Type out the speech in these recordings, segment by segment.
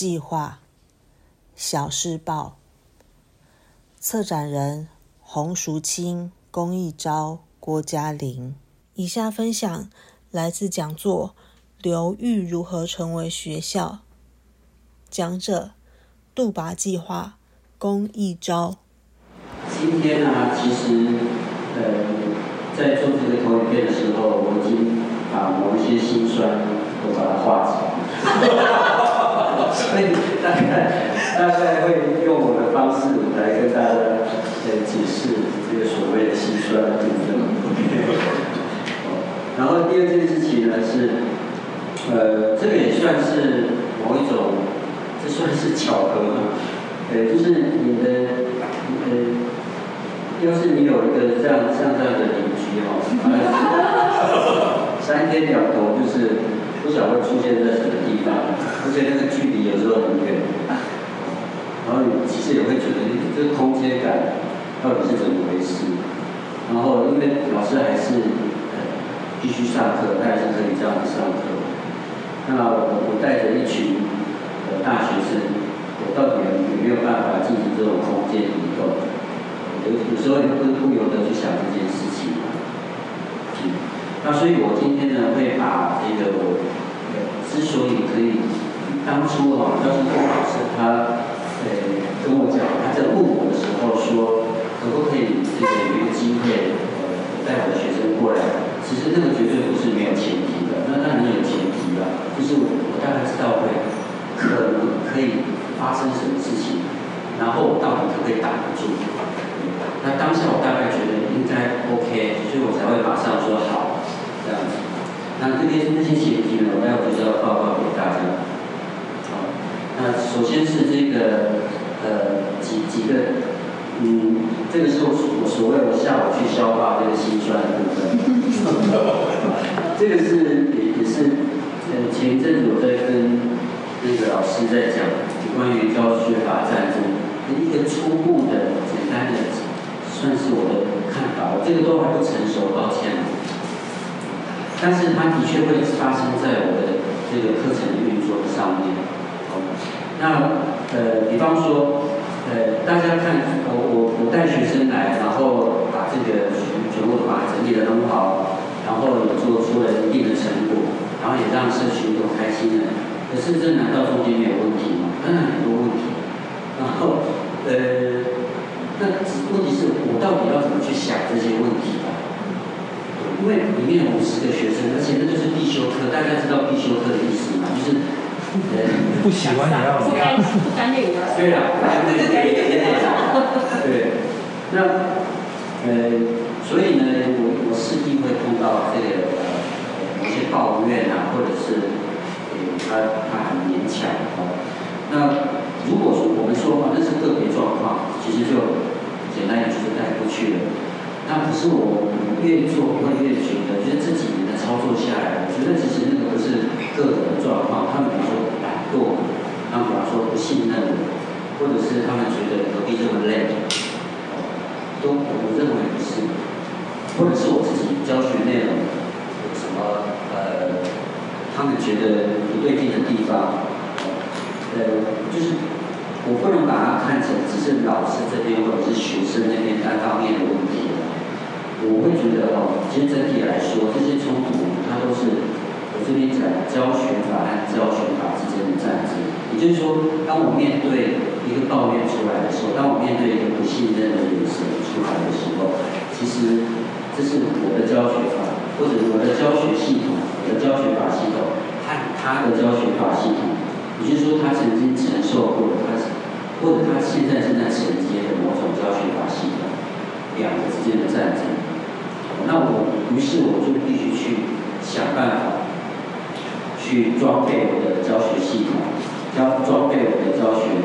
计划，小事报，策展人洪淑清、龚益昭、郭嘉玲。以下分享来自讲座《流域如何成为学校》，讲者杜拔计划龚益昭。今天呢，其实呃，在做这个投影片的时候，我已经把某一些心酸都把它化解。所以大概大概会用我的方式来跟大家呃解释这个所谓的心酸的部分。然后第二件事情呢是，呃，这个也算是某一种，这算是巧合吗？呃，就是你的呃，要是你有一个这样像这样的邻居哈，三天两头就是。不晓得会出现在什么地方，而且那个距离有时候很远，然后你其实也会觉得这个空间感到底是怎么回事？然后因为老师还是必须上课，他还是可以这样子上课。那我我带着一群大学生，我到底有没有办法进行这种空间移动？有有时候你会不由得去想这件事情。那所以我今天呢会把这个我之所以可以当初哈，要是郭老师他呃跟我讲，他在问我的时候说，可不可以这个有一个机会呃带我的学生过来？其实那个绝对不是没有前提的，那当然有前提了，就是我我大概知道会可能可以发生什么事情，然后我到底可不可以挡得住？那当下我大概觉得应该 OK，所以我。这样子，那这边那些前提呢，我待会就是要报告给大家。好，那首先是这个呃几几个，嗯，这个是我我所谓我下午去消化这个心酸的部分。这个是也也是呃前一阵子我在跟那个老师在讲关于教学法战争的一个初步的简单的，算是我的看法。我这个都还不成熟，抱歉。但是它的确会发生在我的这个课程运作上面。那呃，比方说，呃，大家看，我我我带学生来，然后把这个全全部把它整理得很好，然后也做出了一定的成果，然后也让社群都开心了。可是这难道中间没有问题吗？当然很多问题。然后呃，那问题是我到底要怎么去想这些问题啊？因为里面有五十个学生，而且那就是必修课，大家知道必修课的意思吗？就是呃不喜欢你要不干不干净的。对啊，对对对对对。对，那呃，所以呢，我我势必会碰到这个呃一些抱怨啊，或者是呃他他很勉强哦。那如果说我们说嘛，那是个别状况，其实就简单点就是带过去了。那不是我越做会越觉得，就是这几年的操作下来，我觉得其实那个不是个人的状况，他们比如说懒惰，他们比方说不信任，或者是他们觉得何必这么累，都我认为不是，或者是我自己教学内容有什么呃，他们觉得不对劲的地方，呃，就是我不能把它看成只是老师这边或者是学生那边单方面的问题。我会觉得哦，其实整体来说，这些冲突它都是我这边讲教学法和教学法之间的战争。也就是说，当我面对一个抱怨出来的时候，当我面对一个不信任的眼神出来的时候，其实这是我的教学法，或者我的教学系统，我的教学法系统和他的教学法系统，也就是说，他曾经承受过，他或者他现在正在承接的某种教学法系统，两个之间的战争。那我于是我就必须去想办法，去装备我的教学系统，教装备我的教学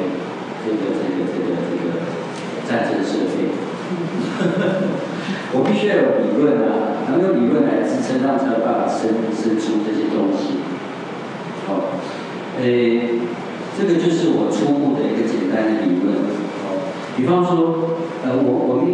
这个这个这个这个战争设备。我必须要有理论啊，能有理论来支撑，让才有办法生生出这些东西。好，诶，这个就是我初步的一个简单的理论。好，比方说，呃，我我们。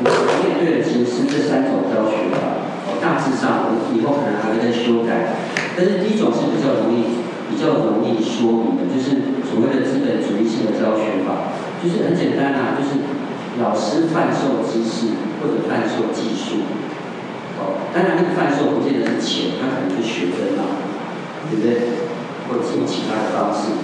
我所面对的其实是这三种教学法，哦，大致上我以后可能还会再修改。但是第一种是比较容易、比较容易说明的，就是所谓的资本主义性的教学法，就是很简单啊，就是老师贩售知识或者贩售技术。哦，当然那个贩售不见得是钱，他可能是学分啊，对不对？或者是其他的方式。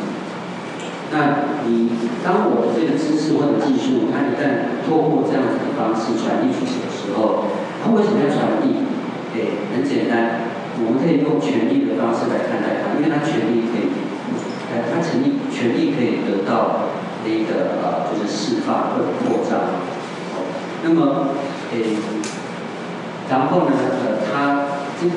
那你当我的这个知识或者技术，它一旦透过这样子的方式传递出去的时候，它为什么要传递？诶，很简单，我们可以用权力的方式来看待它，因为它权力可以，呃，它权力权力可以得到。那个呃，就是释放或者扩张，哦那么，诶，然后呢，呃，他接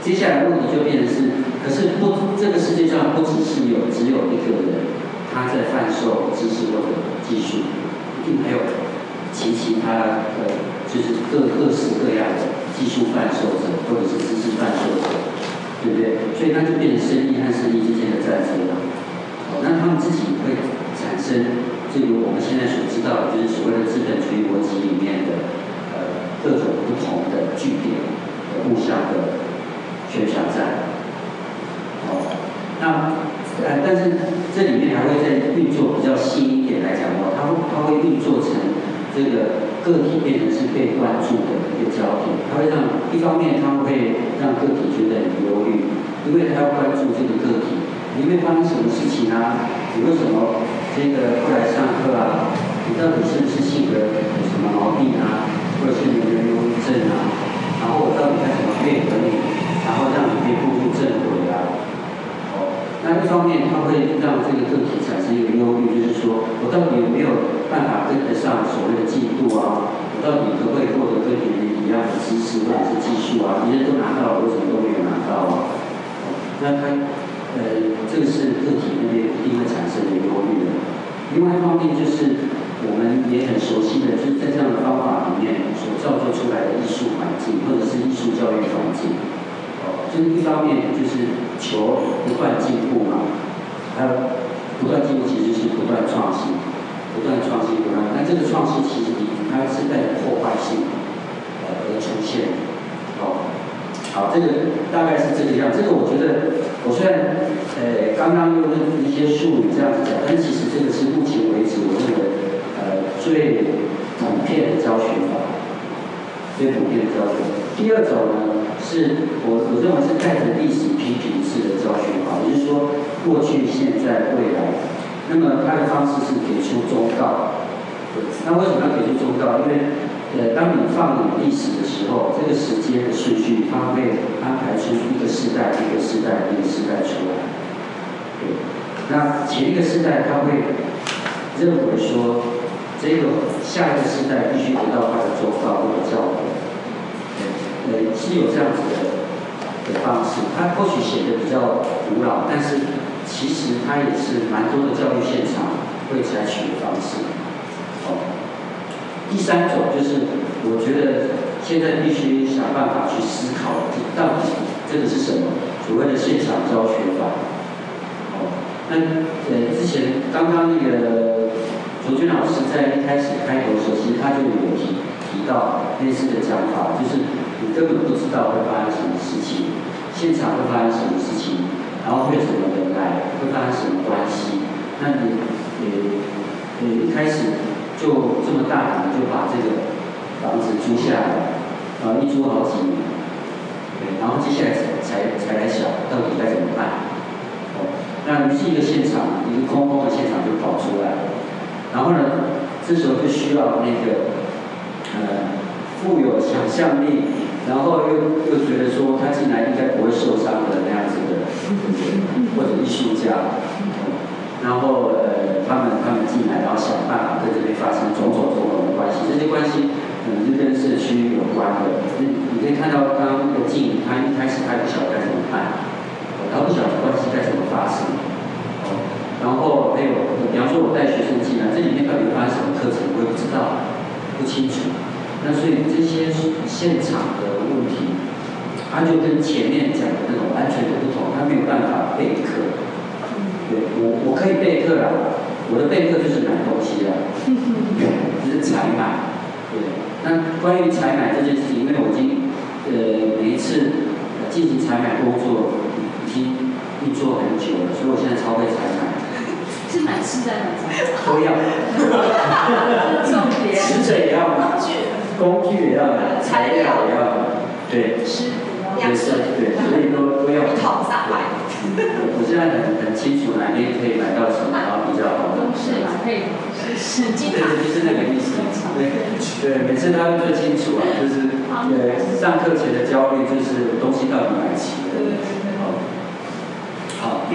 接下来问题就变成是，可是不，这个世界上不只是有只有一个人，他在贩售知识或者技术，一定还有其其他的，就是各各式各样的技术贩售者或者是知识贩售者，对不对？所以那就变成生意和生意之间的战争了。哦，那他们自己会。产生，这个我们现在所知道的，就是所谓的资本主义逻辑里面的，呃，各种不同的据点互相的宣传战。哦，那呃，但是这里面还会在运作比较细一点来讲的话，它会它会运作成这个个体变成是被关注的一个焦点，它会让一方面它会让个体觉得很忧虑，因为他要关注这个个体里面发生什么事情啊，你为什么？这个不来上课啊，你到底是不是性格有什么毛病啊，或者是有没有忧郁症啊？然后我到底该怎么配合你，然后让你可以步入正轨？那一方面它会让这个个体产生一个忧虑，就是说我到底有没有办法跟得上所谓的进度啊？我到底可不可以获得跟别人一样的知识或者是技术啊？别人都拿到了，为什么都没有拿到啊？那他。呃，这个是个体那边一定会产生的忧虑的。另外一方面就是我们也很熟悉的，就是在这样的方法里面所造就出来的艺术环境，或者是艺术教育环境。哦，就是一方面就是求不断进步嘛，还有不断进步其实是不断创新，不断创新不断。但这个创新其实它是带着破坏性呃而出现。哦，好，这个大概是这个样。这个我觉得。我虽然呃刚刚用一些术语这样子讲，但其实这个是目前为止我认为呃最普遍的教学法，最普遍的教学。第二种呢，是我我认为是带着历史批评式的教学法，也就是说过去、现在、未来。那么它的方式是给出忠告。那为什么要给出忠告？因为呃，当你放眼历史的时候，这个时间的顺序，它会安排出一个时代、一个时代、一个时代出来。对，那前一个时代，他会认为说，这个下一个时代必须得到他的忠告或者教诲。是有这样子的的方式。它或许显得比较古老，但是其实它也是蛮多的教育现场会采取的方式。哦。第三种就是，我觉得现在必须想办法去思考，到底这个是什么所谓的现场教学法。哦，那呃之前刚刚那个卓君老师在一开始开头的时候，其实他就有提提到类似的讲法，就是你根本不知道会发生什么事情，现场会发生什么事情，然后会怎么人来，会发生什么关系，那你呃呃一开始。就这么大胆就把这个房子租下来，然后，一租好几年，对，然后接下来才才才来想到底该怎么办，哦，那于是一个现场，一个空空的现场就跑出来了，然后呢，这时候就需要那个呃富有想象力，然后又又觉得说他进来应该不会受伤的那样子的，或者艺术家。然后呃，他们他们进来，然后想办法在这边发生种种种种的关系，这些关系可能是跟社区有关的。你你可以看到刚刚那个静，他一开始他不晓得该怎么办，他不晓得关系该怎么发生。然后还有，比方说我带学生进来，这里面到底发生什么课程，我也不知道，不清楚。那所以这些现场的问题，它就跟前面讲的那种安全的不同，它没有办法备课。对我我可以备课啦，我的备课就是买东西啦，就是采买。对，那关于采买这件事情，因为我已经呃每一次进行采买工作已经运作很久了，所以我现在超会采买。是是买吃的买菜？都要。重点。吃的也要工具。工具也要买材料也要对。吃也是对，所以都都要。一套三百。我现在很很清楚哪边可以买到什么，然后比较好。都是可以。是金。对对，就是那个意思。对对，每次他们最清楚啊，就是对上课前的焦虑，就是东西到底买齐了。好，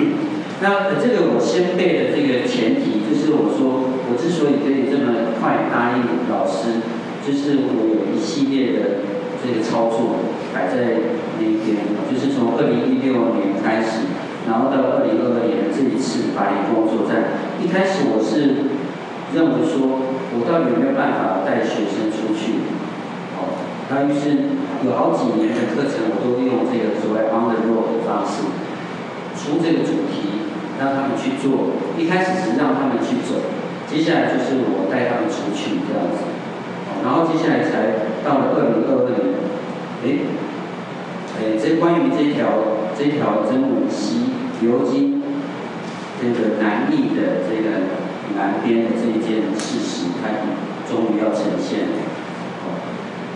那这个我先背的这个前提，就是我说我之所以可以这么快答应老师，就是我有一系列的这个操作摆在那边，就是从二零一六年开始，然后到二零二二年这一次巴黎工作站，一开始我是认为说，我到底有没有办法带学生出去？哦，那于是有好几年的课程，我都用这个所谓 on the road 的方式。出这个主题，让他们去做。一开始是让他们去走，接下来就是我带他们出去这样子。然后接下来才到了二零二二年，哎，哎，这关于这条这条真武溪流经这个南翼的这个南边的这一件事实，它终于要呈现。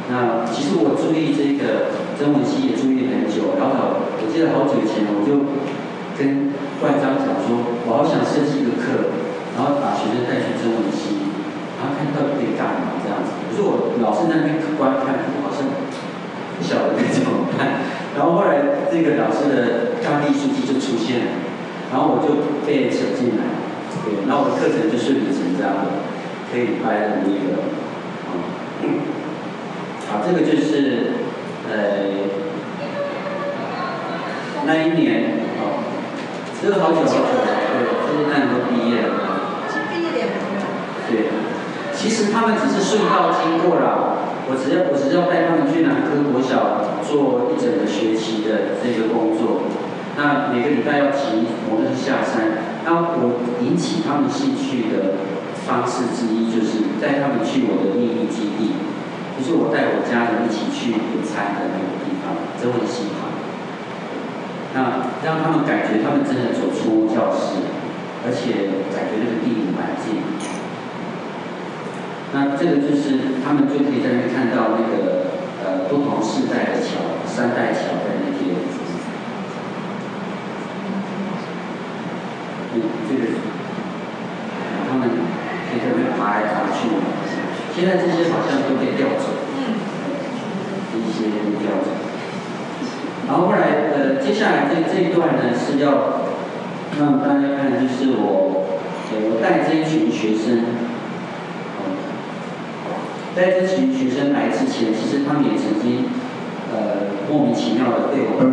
那其实我注意这个曾文溪也注意很久，然后我记得好久以前我就。跟冠章讲说，我好想设计一个课，然后把学生带去曾文熙，然后看到底可以干嘛这样子。可是我老师那边观看，我好像不晓得该怎么办。然后后来这个老师的大力书记就出现了，然后我就被扯进来，对，然后我的课程就顺理成章的可以拍了那个，嗯，好，这个就是呃那一年哦。这个好久好久，对，这些大人都毕业了。其实他们只是顺道经过了。我只要我只要带他们去南科国小做一整个学期的这个工作。那每个礼拜要骑摩托车下山。那我引起他们兴趣的方式之一，就是带他们去我的秘密基地，就是我带我家人一起去野餐的那个地方，真的喜欢。那让他们感觉他们真的走出教室，而且感觉那个地理环境。那这个就是他们就可以在那看到那个呃不同世代的桥，三代桥的那些。嗯，这个他们可以在那爬来爬去。现在这些好像都被调走。嗯。一些调走。然后后来，呃，接下来这这一段呢是要让大家看，就是我，我带这一群学生，在这群学生来之前，其实他们也曾经，呃，莫名其妙的被我。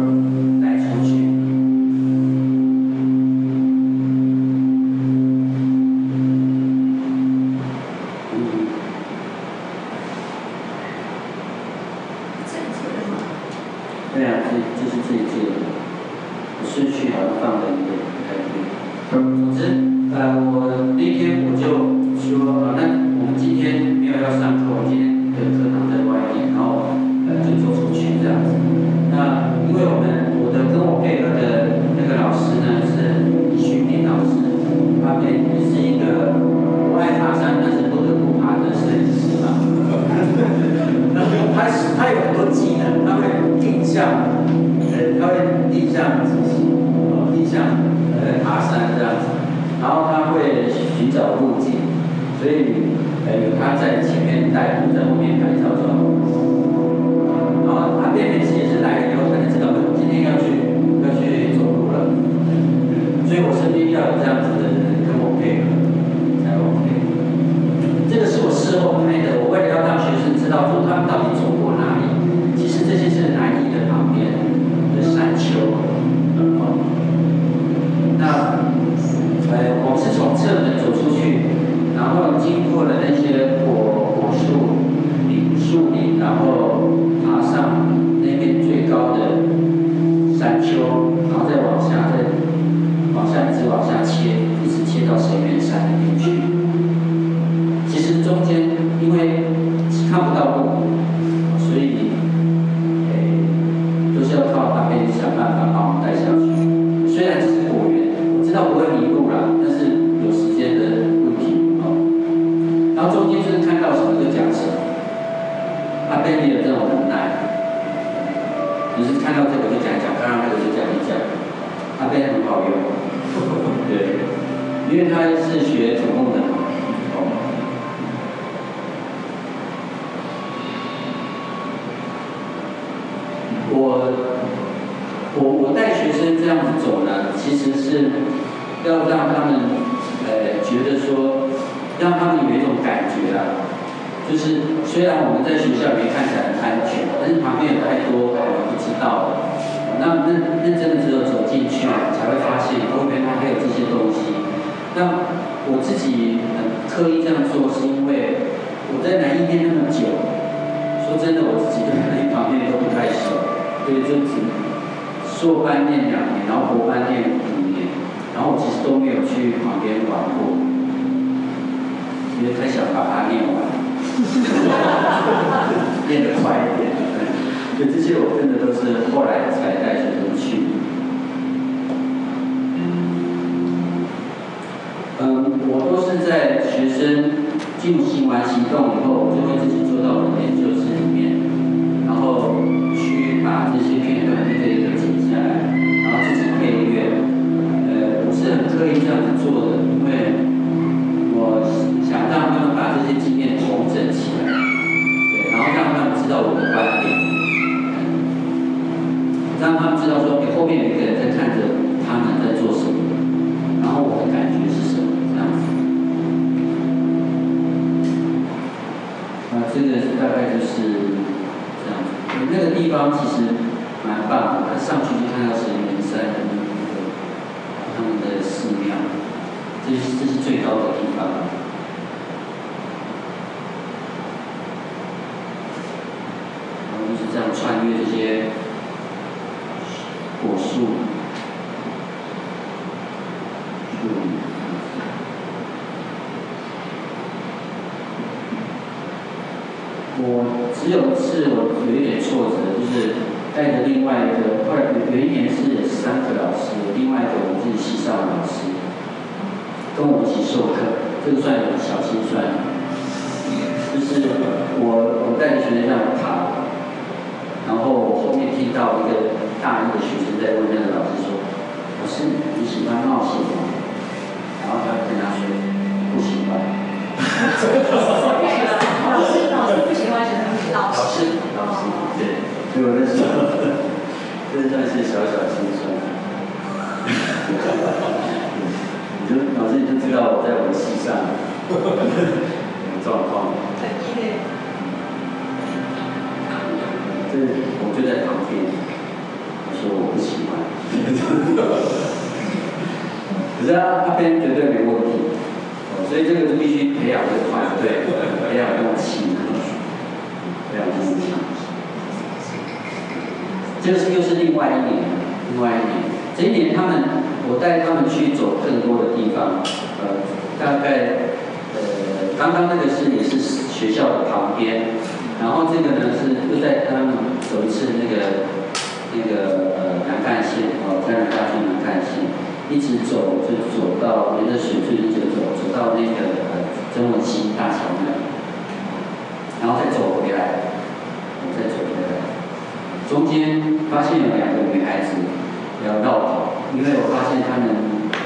看到痛，所以，诶、欸，就是要靠他可以想办法把我们带下去。虽然只是果园，我知道不会迷路啦，但是有时间的问题啊、哦。然后中间就是看到什么就讲什么，他背离了这种能耐，就是看到这个就讲一讲，看到那个就讲一讲，他背很好用，对，因为他是学土木的。这样子走呢，其实是要让他们呃觉得说，让他们有一种感觉啊，就是虽然我们在学校里面看起来很安全，但是旁边有太多我们不知道的，那那那真的只有走进去才会发现后面它还有这些东西。那我自己很刻意这样做，是因为我在南一边那么久，说真的，我自己对南一旁边都不太熟。所以就只硕班念两年，然后博班念五年，然后其实都没有去旁边玩过，因为太想把它念完，念得快一点。所以这些我真的都是后来才带学生去。嗯，我都是在学生进行完行动以后，就会自己做到我的研究室里面，地方其实蛮棒的，上去就看到神明山的那个他们的寺庙，这是这是最高的地方。然后就是这样穿越这些果树，树。我只有一次我有一点挫折，就是带着另外一个，后来有有一年是三个老师，另外一个我们自己系上的老师，跟我们一起授课，这个算小心算，就是我我带着学生这样爬，然后我后面听到一个大一的学生在问那个老师说：“老师你喜欢冒险吗？”然后他跟他说：“不喜欢。”老师，老师不喜欢学生老师，老师，对，所以我那时候，这算是小小心酸。你就老师你就知道我在我的戏上状况。很激烈。这我就在旁边，我说我不喜欢。可是他那边绝对没问题。所以这个是必须培养这个团队，培养默契，培养默契。这是又是另外一年，另外一年。这一年他们，我带他们去走更多的地方，呃，大概，呃，刚刚那个是也是学校的旁边，然后这个呢是又带他们走一次那个那个呃南干线，哦，在南大去南干线。一直走，就走到沿着水一直走，走到那个呃曾文溪大桥那里，然后再走回来，再走回来。中间发现有两个女孩子要绕跑，因为我发现她们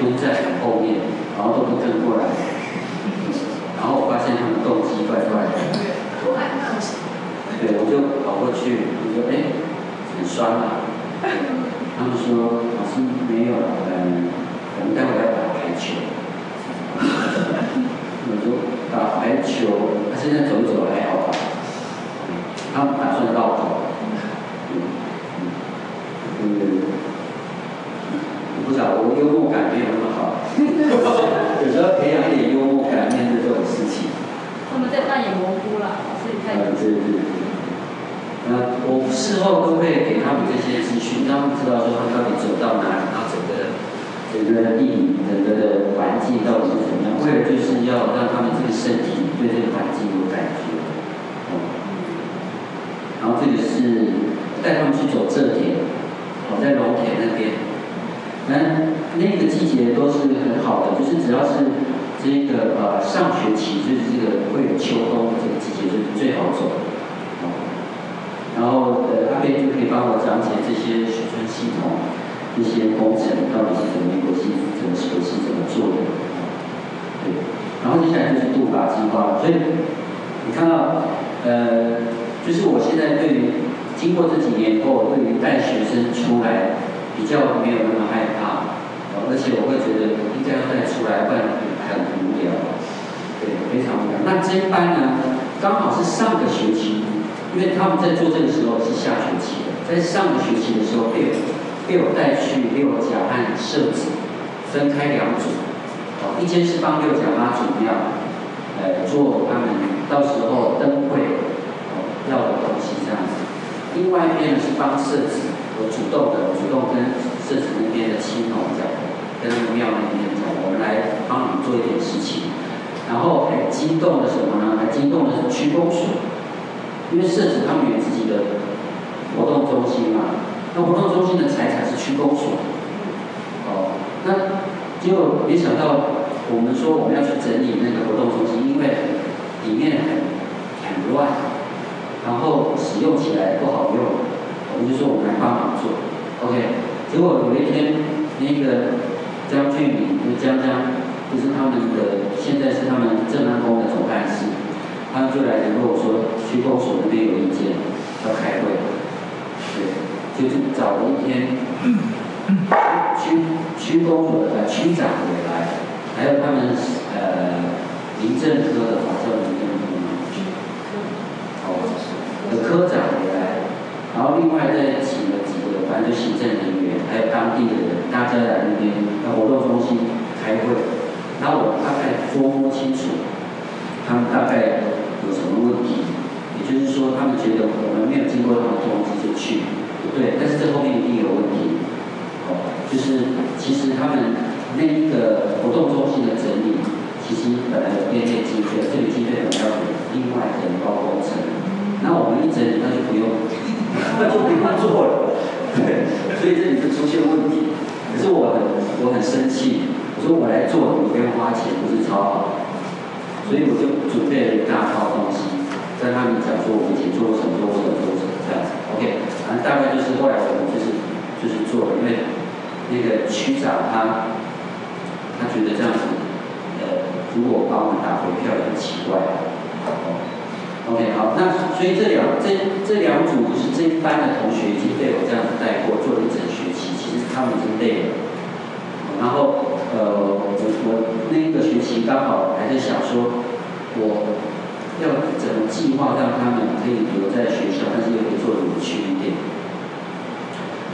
都在很后面，然后都不跟过来。然后我发现她们动机怪怪的。对，我就跑过去，我说：“哎，很酸啊。”他们说：“老师没有，嗯，我们待会要打排球。”我说：“打排球，他现在走走还好吧？”他们打算绕跑。嗯，我不知道，我幽默感没有那么好。有时候培养一点幽默感，面对这种事情。他们在扮演蘑菇了，老师你看。对对对。那我事后都会给他们这些资讯，让他们知道说他们到底走到哪里，然后整个整个地理、整个的环境到底是怎么样。为了就是要让他们这个身体对这个环境有感觉。然后这个是带他们去走这田，哦，在龙田那边。那那个季节都是很好的，就是只要是这个呃上学期，就是这个会有秋冬这个季节，就是最好走。然后呃，阿边就可以帮我讲解这些储存系统、这些工程到底是怎么一回事，怎么回事，怎么做的。对，然后接下来就是度法计划，所以你看到呃，就是我现在对于经过这几年后，对于带学生出来比较没有那么害怕，而且我会觉得应该要带出来，不然很无聊。对，非常无聊。那这一班呢，刚好是上个学期。因为他们在做这个时候是下学期的，在上个学期的时候被被我带去六甲和设置分开两组，哦，一间是帮六甲妈祖庙，呃，做他们到时候灯会要的东西这样子，另外一边呢是帮设置，我主动的主动跟设置那边的亲友讲，跟庙那边讲，我们来帮你做一点事情，然后还惊动了什么呢？还惊动了区公所。因为设置他们有自己的活动中心嘛，那活动中心的财产是区公所，哦，那结果没想到我们说我们要去整理那个活动中心，因为里面很很乱，然后使用起来不好用，我们就说我们来帮忙做，OK，结果有一天那个江俊明，就江江，就是他们的现在是他们正安宫的总干事。他们就来联络我说，区公所那边有意见，要开会，对，就是找了一天，区区公所的区长也来，还有他们呃民政科的好像民政科哦，的科长也来，然后另外再请了几个反正就行政人员，还有当地的人，大家来那边在活动中心开会，然后我大概摸摸清楚，他们大概。有什么问题？也就是说，他们觉得我们没有经过他们通知就去，对。但是这后面一定有问题。哦，就是其实他们那一个活动中心的整理，其实本来有编列经费，这笔经费本来要给另外的包工程。那我们一整理，那就不用，那就不用做了。对，所以这里就出现问题。可是我很我很生气，我说我来做，你不用花钱，不是超好。所以我就准备了一大套东西，在他们讲说我们以前做过什么，做过什么，做过什么这样子。OK，反正大概就是后来我们就是就是做了，因为那个区长他他觉得这样子，呃，如果把我们打回票也很奇怪。OK，好，那所以这两这这两组就是这一班的同学已经被我这样子带过，做了一整学期，其实他们已经累了。然后。呃，我我那个学期刚好还在想说，我要怎么计划让他们可以留在学校，但是又可以做的有趣一点。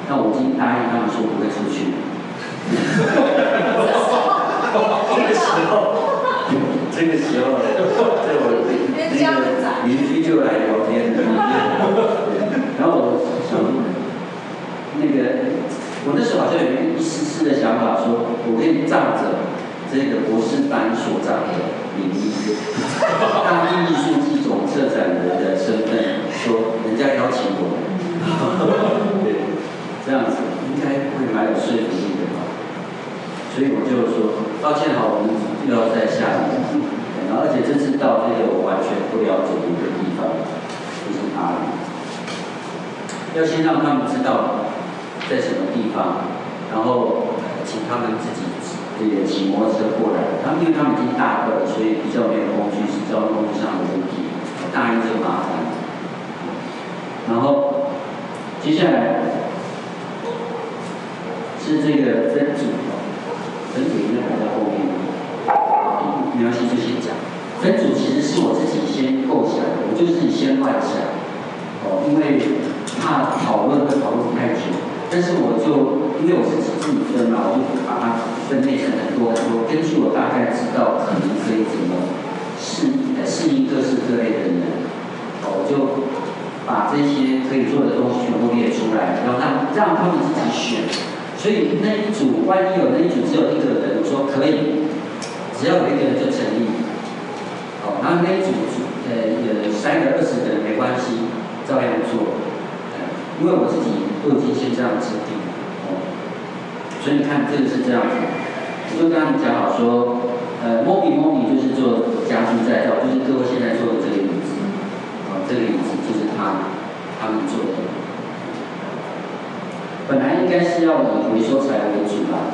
那我已经答应他们说不会出去。这个时候，这个时候，在我那个邻居就来聊天。然后我想，那个。我那时候好像有一丝丝的想法，说我可以仗着这个博士班所长的名义，大地艺术季总策展人的身份，说人家邀请我，对，这样子应该会蛮有说服力的吧。所以我就说，抱歉哈，我们要在下面，然后而且这次到这个我完全不了解的一个地方，就是哪里，要先让他们知道。在什么地方？然后请他们自己这个骑摩托车过来。他们因为他们已经大个了，所以比较没有工具，是交通上的问题，大一就麻烦。然后接下来是这个分组，分组应该排在后面。没关系，就先讲。分组其实是我自己先构想的，我就是先乱想。哦，因为怕讨论会讨论太久。但是我就因为我是自己分嘛，我就把它分类成很多很多。根据我大概知道可能可以怎么适适应各式各类的人，我就把这些可以做的东西全部列出来，然后让让他们自己选。所以那一组万一有那一组只有一个人，我说可以，只要有一个人就成立。好，然后那一组呃呃三个二十个人没关系，照样做。因为我自己。都已经先这样制定，哦，所以你看这个是这样子，我就跟他们讲好说，呃，Mobi Mobi 就是做家居再造，就是各位现在坐的这个椅子，哦，这个椅子就是他，他们做的。本来应该是要以回收材为主吧，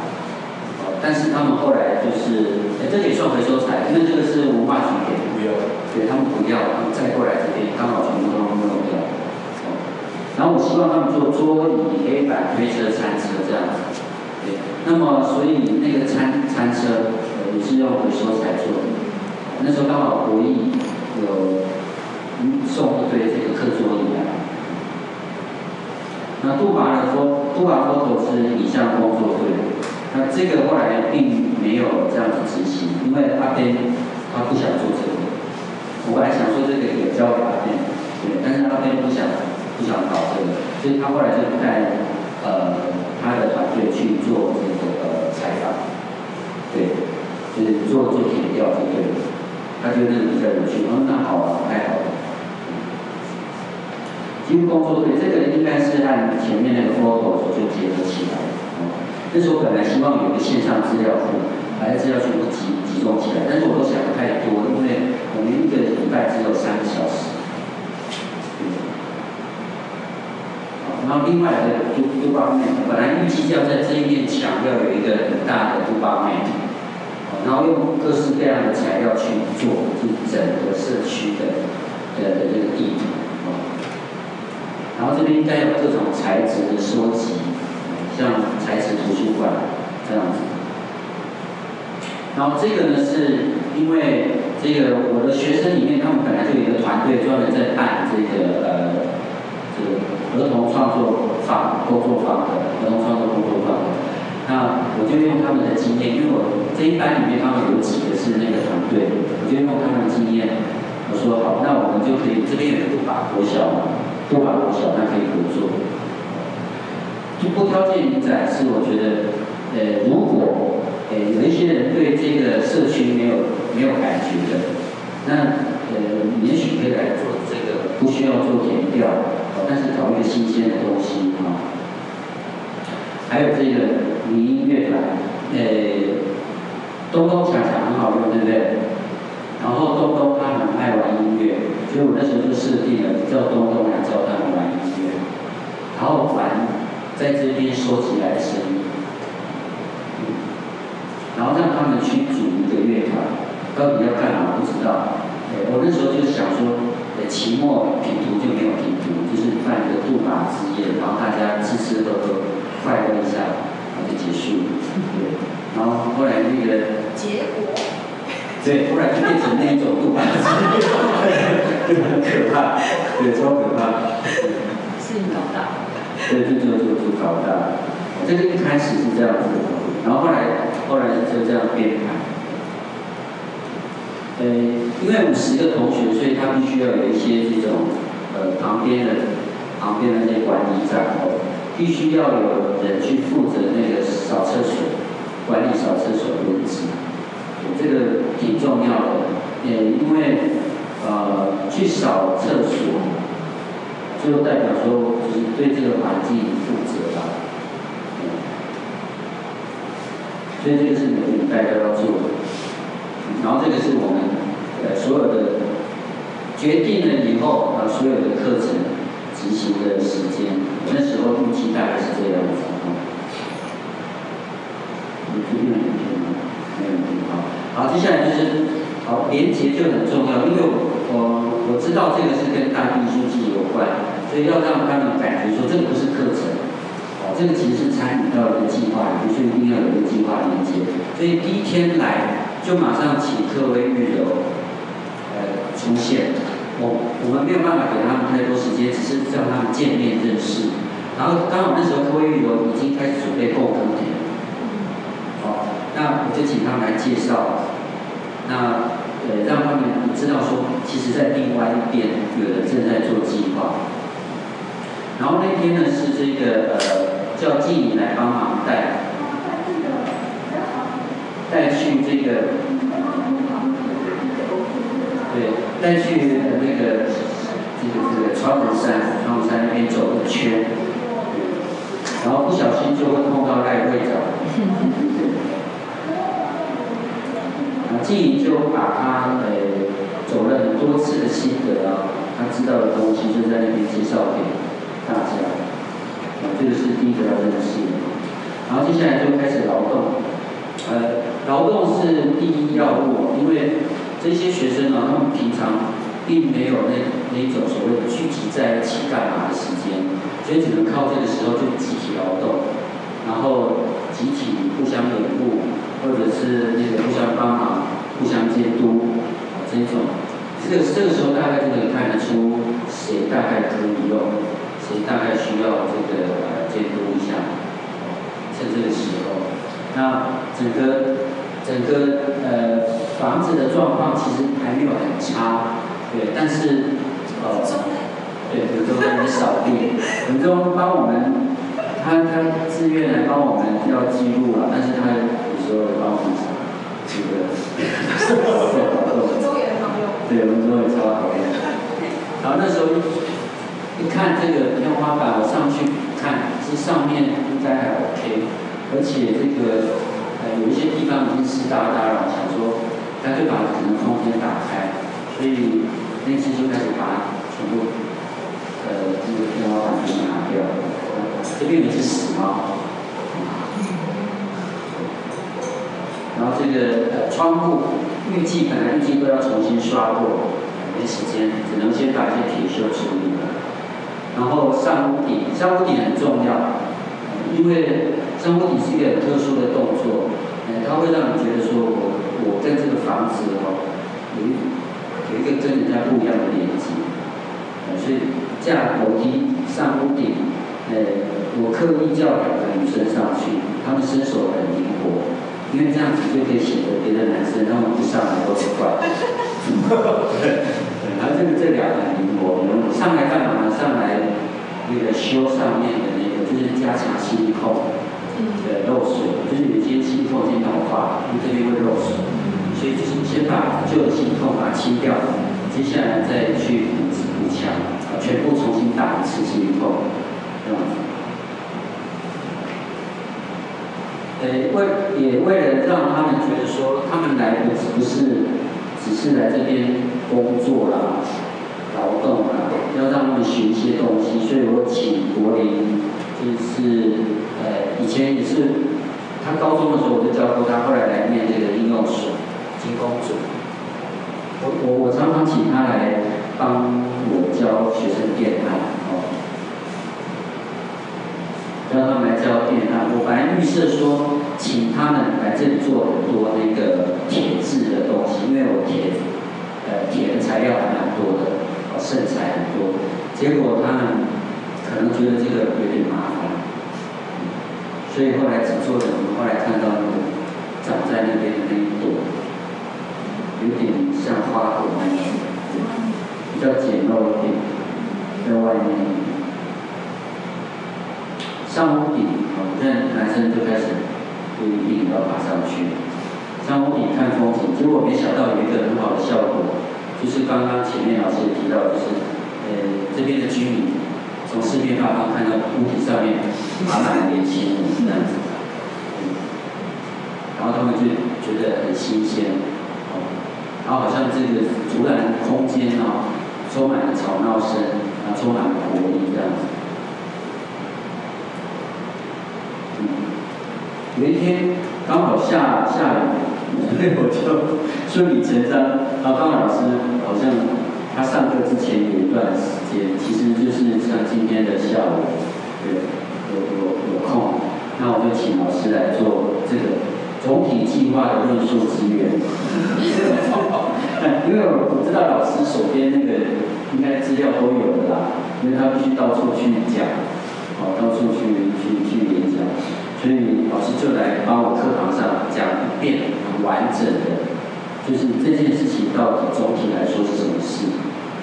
哦，但是他们后来就是，哎，这也算回收材，因为这个是文化局给的，不要，对他们不要，他们再过来这边刚好全部都弄掉。然后我希望他们做桌椅、黑板、推车、餐车这样子，对，那么所以那个餐餐车呃也是用回收材做的。那时候刚好国艺有送一堆这个课桌椅来。那杜华的说，杜华说投资影像工作队，那这个后来并没有这样子执行，因为阿边他不想做这个。我本来想说这个也交给阿边，对，但是阿边不想不想搞这个，所以他后来就带呃他的团队去做这个呃采访，对，就是做做填调就对，他觉得比较有趣，哦那好啊，太好了。机务工作队，这个应该是按前面那个 photo 就结合起来。哦，那时候本来希望有一个线上资料库，把资料全部集集中起来，但是我都想的太多，因为我们一个礼拜只有三个小时。好，然后另外的杜杜巴面，本来预计要在这一面墙要有一个很大的杜巴面，然后用各式各样的材料去做，就整个社区的的的这个地图。然后这边应该有各种材质的收集，像材质图书馆这样子。然后这个呢，是因为这个我的学生里面，他们本来就有一个团队专门在办这个呃，这个儿童创作坊工作坊的儿童创作工作坊。那我就用他们的经验，因为我这一班里面他们有几个是那个团队，我就用他们的经验，我说好，那我们就可以这边有一个法国小。不管多小，那可以合作。就不挑建影展是我觉得，呃，如果呃有一些人对这个社区没有没有感觉的，那呃也许可以来做这个，不需要做填调，但是找一个新鲜的东西啊。还有这个民音乐团，呃，东东强强很好用，对不对？然后东东他很爱玩音乐，所以我那时候就设定了叫东东来教他们玩音乐，然后玩在这边收起来的声音，然后让他们去组一个乐团，到底要干嘛不知道。我那时候就想说，期末评图就没有评图，就是办一个杜马之夜，然后大家吃吃喝喝，快乐一下，然后就结束。然后后来那个结果。对，突然就变成那一种杜巴之就很可怕，对，超可怕。是你搞大。对，就就就就搞大。这个一开始是这样子，然后后来后来就这样编排。呃，因为五十个同学，所以他必须要有一些这种呃旁边的旁边的那些管理站哦，必须要有人去负责那个扫厕所，管理扫厕所的位置。这个挺重要的，也因为呃去扫厕所，就代表说就是对这个环境负责吧。所以这个是每个礼拜都要做的。然后这个是我们所有的决定了以后啊，所有的课程执行的时间，那时候预期大概是这样子啊。你确定没没问题啊。好，接下来就是好连接就很重要，因为我我我知道这个是跟大地书记有关，所以要让他们感觉说这个不是课程，哦，这个其实是参与到一个计划里面，所以一定要有一个计划连接。所以第一天来就马上请各位预留出现，我我们没有办法给他们太多时间，只是让他们见面认识。然后刚好那时候各位玉柔已经开始准备购物点。那我就请他们来介绍，那呃让他们知道说，其实在另外一边有人正在做计划。然后那天呢是这个呃叫静怡来帮忙带，带去这个，再，去那个这个这个川普山，川普山那边走一圈，然后不小心就会碰到赖会长。静怡就把他呃走了很多次的心得啊，他知道的东西就在那边介绍给大家。啊，这个是第一个要认识的。然后接下来就开始劳动，呃，劳动是第一要务，因为这些学生呢，他们平常并没有那那种所谓的聚集在一起干嘛的时间，所以只能靠这个时候就集体劳动，然后集体互相掩护，或者是那个互相帮忙、互相监督这种。这个这个时候大概就能看得出谁大概可以用，谁大概需要这个呃监督一下，在这个时候，那整个整个呃房子的状况其实还没有很差，对，但是呃对文中很扫地，文中帮我们，他他自愿来帮我们要记录了，但是他有时候帮我们这个做活动。对，温州也超好用。然后那时候一看这个天花板，我上去看，这上面应该还 OK，而且这个呃有一些地方已经湿哒哒了，想说干脆把整个空间打开，所以那次就开始把全部呃这个天花板给拿掉。这边有只死猫。然后这个呃窗户。预计本来预计都要重新刷过，没时间，只能先把一些铁锈处理了。然后上屋顶，上屋顶很重要，因为上屋顶是一个很特殊的动作，呃，它会让你觉得说我我跟这个房子哦，有一有一个跟人家不一样的连接，呃，所以架楼梯上屋顶，呃，我刻意叫两个女生上去，她们身手很灵活。因为这样子就可以显得别的男生他们不上来都是怪。对，然后这个这两个灵活，我们上来干嘛呢？上来那个修上面的那个，就是加强吸力孔的漏水，就是有些吸力孔已经老化，这边会漏水，所以就是先把旧的吸力孔把它清掉，接下来再去补补墙，全部重新打一次吸力孔，这样子。呃，为也为了让他们觉得说，他们来不不是只是来这边工作啦、劳动啦，要让他们学一些东西，所以我请柏林，就是呃以前也是他高中的时候我就教过他，后来来念这个应用所，金工组。我我我常常请他来帮我教学生电焊。哦让他们来教电焊。我本来预设说，请他们来这里做很多那个铁质的东西，因为我铁，呃，铁的材料还蛮多的，哦，剩材很多。结果他们可能觉得这个有点麻烦，所以后来只做了。我们后来看到那个长在那边的那一朵，有点像花朵那样，比较简陋一点，在外面。上屋顶，哦，现在男生就开始不一定要爬上去。上屋顶看风景，结果没想到有一个很好的效果，就是刚刚前面老师也提到，就是呃这边的居民从四面八方看到屋顶上面满满的年轻人这样子，然后他们就觉得很新鲜，哦，然后好像这个突然空间啊充满了吵闹声，啊充满了活力这样子。嗯有一天刚好下下雨，所以我就顺理成章。然后刚好老师好像他上课之前有一段时间，其实就是像今天的下午，对，有有有空，那我就请老师来做这个总体计划的论述资源。因为我知道老师手边那个应该资料都有的啦，因为他必须到处去讲，哦，到处去去去演讲。所以老师就来帮我课堂上讲一遍完整的，就是这件事情到底总体来说是什么事。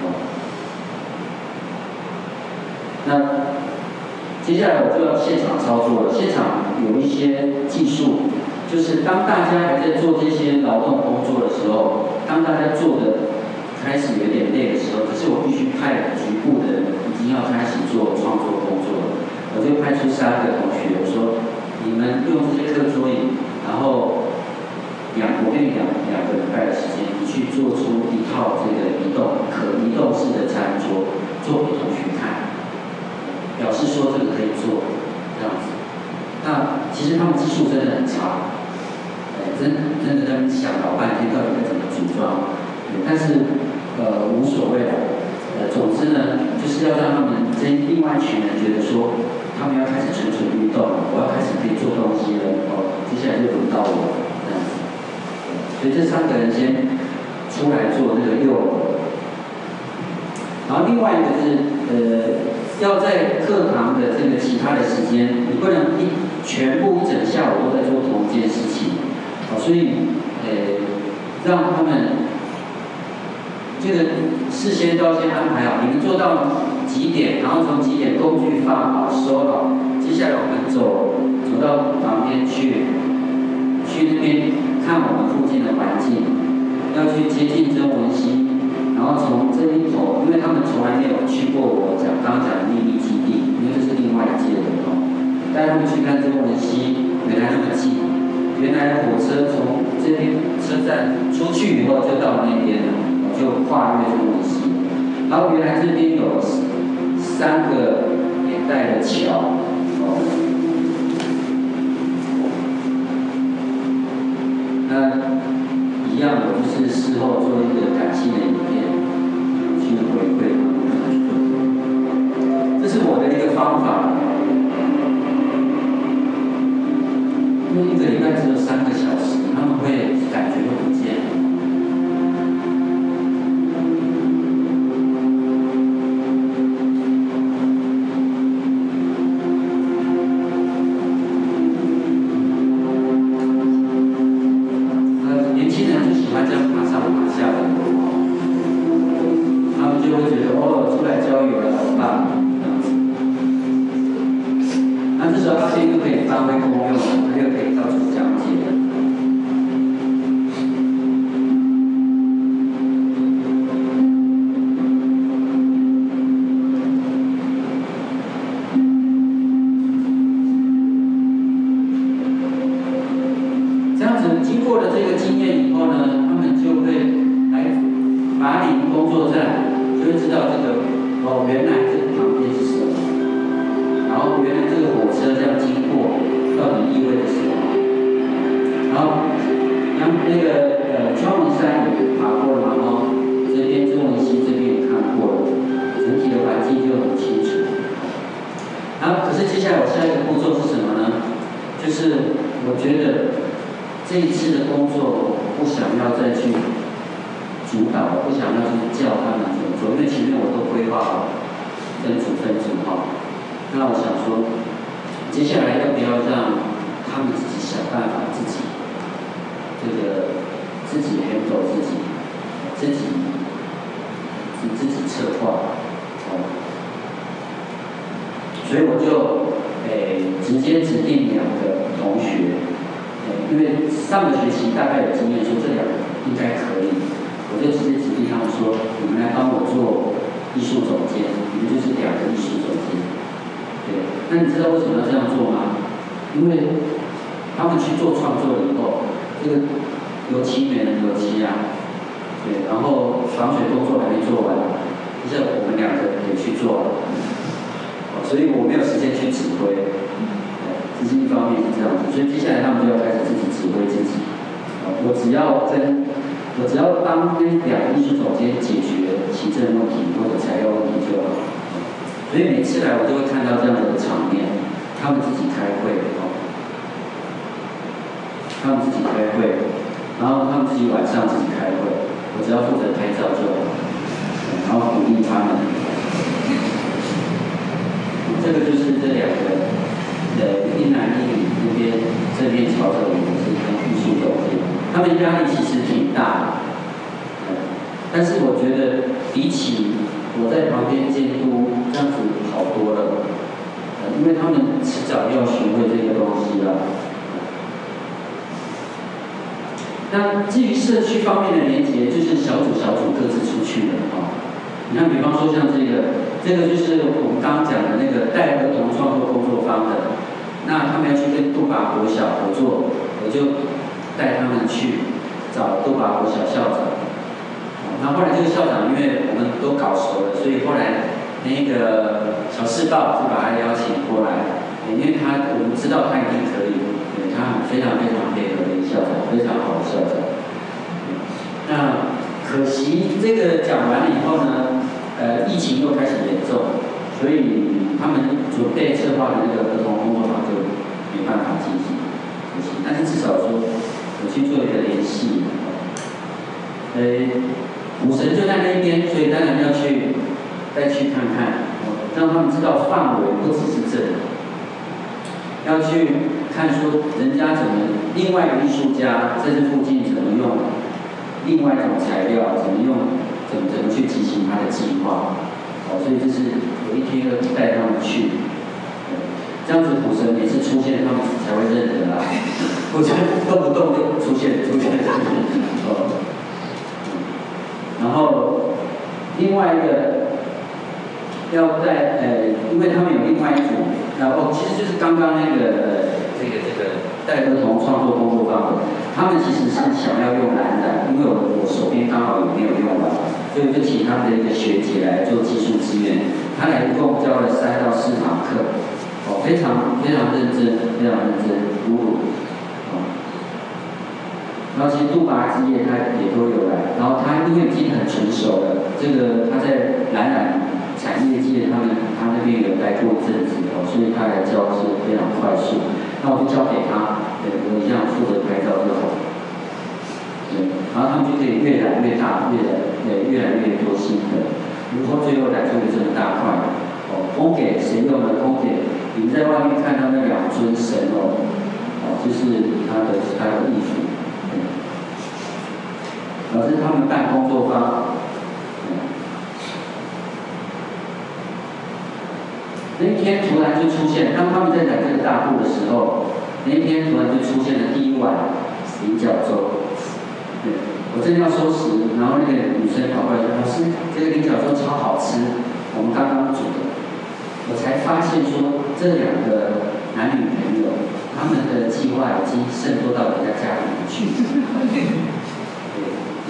哦，那接下来我就要现场操作了。现场有一些技术，就是当大家还在做这些劳动工作的时候，当大家做的开始有点累的时候，可是我必须派局部的已经要开始做创作工作了，我就派出三个同学，我说。你们用这些课桌椅，然后两我给你两两个礼拜的时间，你去做出一套这个移动可移动式的餐桌。做给同学看表示说这个可以做这样子。那其实他们技术真的很差，真真的在那想老半天到底该怎么组装，但是呃无所谓了，呃，总之呢，就是要让他们这另外一群人觉得说，他们要开始蠢蠢欲动，我要开始可以做东西了，哦，接下来就轮到我这样子。所以这三个人先出来做那个幼儿，然后另外一个、就是呃。要在课堂的这个其他的时间，你不能一全部整下午都在做同一件事情，所以，呃，让他们这个事先都要先安排好，你们做到几点，然后从几点工具放好收好，接下来我们走走到旁边去，去那边看我们附近的环境，要去接近曾文心。然后从这一头，因为他们从来没有去过我讲刚讲的秘密基地，因为这是另外一届的哦。带他们去看中后呢，西原来那么近，原来火车从这边车站出去以后就到那边了，就跨越这么西。然后原来这边有三个年代的桥。那一样，的就是事后做一个感性的影片。境就很清楚。然后，可是接下来我下一个步骤是什么呢？就是我觉得这一次的工作，我不想要再去主导，我不想要去叫他们怎么做，因为前面我都规划好，分组分组哈。那我想说，接下来要不要让他们自己想办法，自己这个自己 handle 自己，自己自己策划。所以我就诶直接指定两个同学因为上个学期大概有经验说这两个应该可以我就直接指定他们说你们来帮我做艺术总监你们就是两个艺术总监。对那你知道为什么要这样做吗？因为他们去做创作以后这个油漆没了油漆啊。对然后防水工作还没做完。是我们两个人也去做了，所以我没有时间去指挥，这是一方面是这样子，所以接下来他们就要开始自己指挥自己，我只要跟，我只要帮那两个艺术总监解决行政问题或者采用问题就好，所以每次来我都会看到这样的场面，他们自己开会，他们自己开会，然后他们自己晚上自己开会，我只要负责拍照就好。然后鼓励他们。这个就是这两个，呃，一男一女，那边，这边操作的，也是跟异性聊天，他们压力其实挺大的。但是我觉得比起我在旁边监督，这样子好多了，因为他们迟早要学会这个东西啊。那至于社区方面的连接，就是小组小组各自出去的啊、哦。你看，比方说像这个，这个就是我们刚刚讲的那个带儿童创作工作方的，那他们要去跟杜巴国小合作，我就带他们去找杜巴国小校长。那后来这个校长，因为我们都搞熟了，所以后来那个小世报就把他邀请过来，因为他我们知道他一定可以，对他非常非常。长，非常好的。那可惜这个讲完了以后呢，呃，疫情又开始严重，所以他们准备策划的那个儿童工作坊就没办法进行。但是至少说，我去做一个联系。呃，武神就在那边，所以当然要去再去看看，让他们知道范围不只是这里，要去看说人家怎么，另外一个艺术家在这附近怎么用另外一种材料，怎么用，怎么怎么去执行他的计划，哦，所以就是有一天要带他们去，这样子古神每次出现，他们才会认得啊，否则动不动就出现出现，哦。然后另外一个要在呃，因为他们有另外一组，然后其实就是刚刚那个这个这个带儿童创作工作坊，他们其实是想要用蓝染，因为我我手边刚好也没有用完，所以就请他们的一个学姐来做技术支援，他来一共教了三到四堂课，哦，非常非常认真，非常认真，如然后其实杜拔之夜他也都有来，然后他因为已经很成熟了，这个他在蓝染产业界他们他那边有待过一阵子哦，所以他来教是非常快速。那我就交给他，对，我一样负责拍照就好。对，然后他们就可以越来越大，越来呃越来越多新的。如果最后来出一个这么大块，哦，供给谁用呢？供给你们在外面看到那两尊神哦，哦，就是他的他的艺术。老师他们办工作坊，那一天突然就出现，当他们在染这个大布的时候，那一天突然就出现了第一碗菱角粥。对，我正要收拾，然后那个女生跑过来说：“老师，这个菱角粥超好吃，我们刚刚煮的。”我才发现说，这两个男女朋友，他们的计划已经渗透到人家家里面去。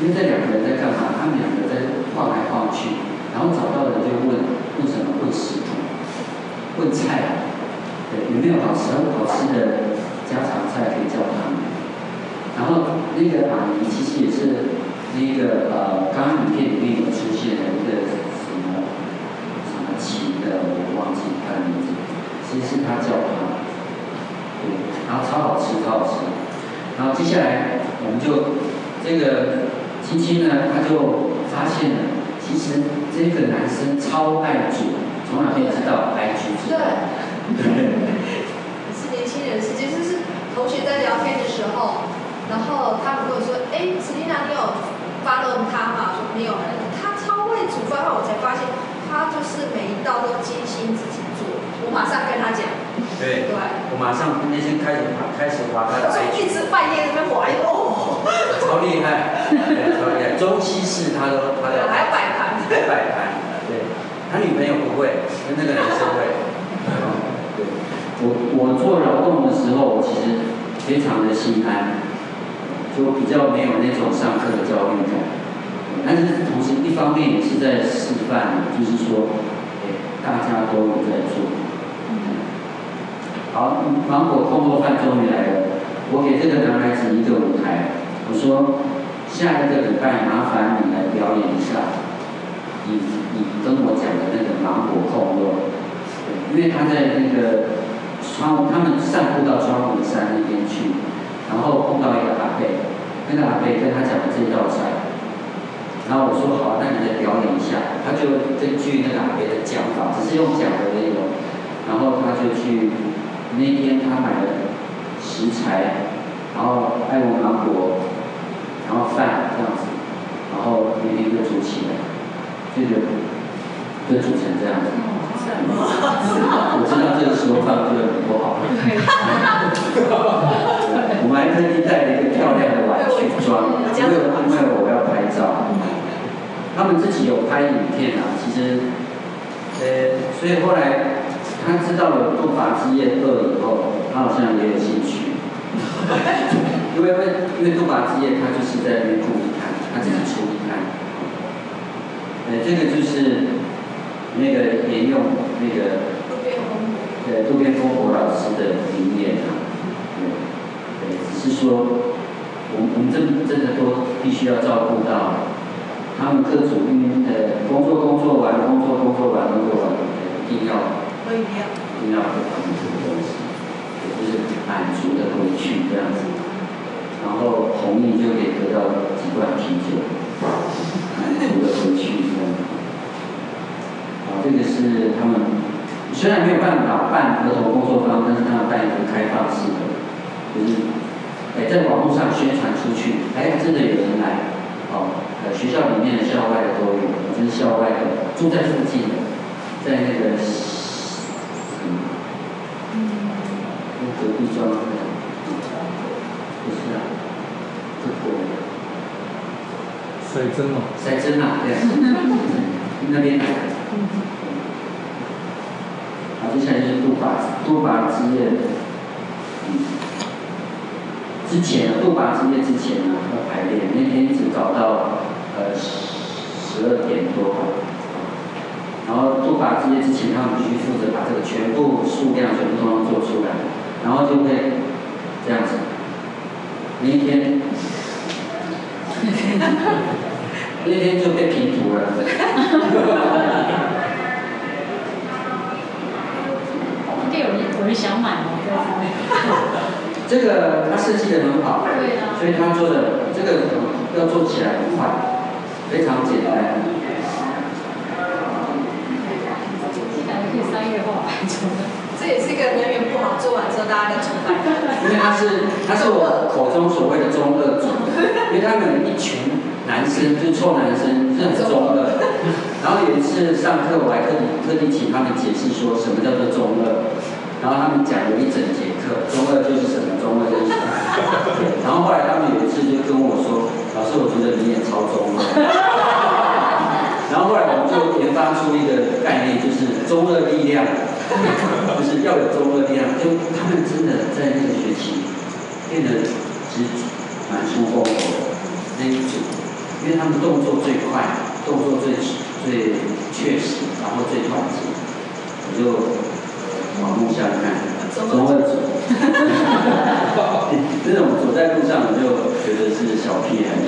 因为这两个人在干嘛？他们两个在晃来晃去，然后找到人就问问什么？问食炖，菜，对，有没有好吃好吃的家常菜可以教他们？然后那个阿姨其实也是那个呃，刚刚影片里面有出现的一个什么什么旗的，我忘记他的名字，其实是他教他，对，然后超好吃，超好吃。然后接下来我们就这个。青青呢，他就发现了，其实这个男生超爱煮，从哪边知道？爱煮知道。对。是年轻人，其实是同学在聊天的时候，然后他们跟我说：“哎，史蒂娜，你有发了他吗？”说没有人，他超会煮饭，后我才发现他就是每一道都精心自己做。我马上跟他讲。对。对。我马上那天开始开始划他。他说一直半夜在那划哦。超厉害。中西式他都他的还摆盘，还摆盘，对，他女朋友不会，那个男生会。对，我我做劳动的时候，其实非常的心安，就比较没有那种上课的焦虑感。但是同时一方面也是在示范，就是说，哎，大家都有在做。好，芒果工作饭终于来了，我给这个男孩子一个舞台，我说。下一个礼拜，麻烦你来表演一下，你你跟我讲的那个芒果控肉，对，因为他在那个窗，他们散步到窗户山那边去，然后碰到一个阿贝，那个阿贝跟他讲了这一道菜，然后我说好，那你来表演一下，他就根据那个阿贝的讲法，只是用讲的内容，然后他就去那天他买了食材，然后爱文芒果。然后饭这样子，然后那天就煮起来，这个就煮成这样子。我知道这个时候放就很不好。我们还特地带了一个漂亮的玩具装，因为因为我要拍照。他们自己有拍影片啊，其实，呃，所以后来他知道了《斗法之夜二》以后，他好像也有兴趣。因为为因为杜法之夜，他就是在那边住一摊，他自己出一摊。呃，这个就是那个沿用那个，渡边公对渡边公博老师的理念啊。对，只是说，我们我们真真的都必须要照顾到他们各组因呃工作工作完工作工作完工作完，一定要。一定要给他们这个东西，就是满足的回去这样子，然后同意就可以得到几罐啤酒，满足的回去这样子。啊，这他们虽然没有办法办儿童工作坊，但是他们办一个开放式的，就是哎在网络上宣传出去，哎真的有人来，哦，呃学校里面的、校外的都有，就是校外的住在附近的，在那个嗯，那隔壁庄的，不是啊，这个水针哦，塞针啊，对，那边。杜拔杜拔之夜，嗯，之前杜拔之夜之前呢要排练，那天一直搞到呃十二点多，然后杜拔之夜之前，他们必须负责把这个全部数量全部都能做出来，然后就会这样子，那一天。那天就被评图了。想买哦，这个他设计的很好，对啊所以他做的这个要做起来很快，非常简单。这感觉可以三月后完成的。这也是一个人缘不好，做完之后大家都崇拜。因为他是他是我口中所谓的中二组，因为他们一群男生就臭男生是很中二。然后有一次上课，我还特地特地请他们解释说什么叫做中二，然后他们讲了一整节课，中二就是什么，中二就是什么。然后后来他们有一次就跟我说，老师，我觉得你也超中二。然后后来我们就研发出一个概念，就是中二力量，就是要有中二力量。就他们真的在那个学期变得其实蛮出风头的那一组，因为他们动作最快，动作最最确实，然后最团结，我就刮目相看，中二组。这种走在路上，我就觉得是小屁孩的。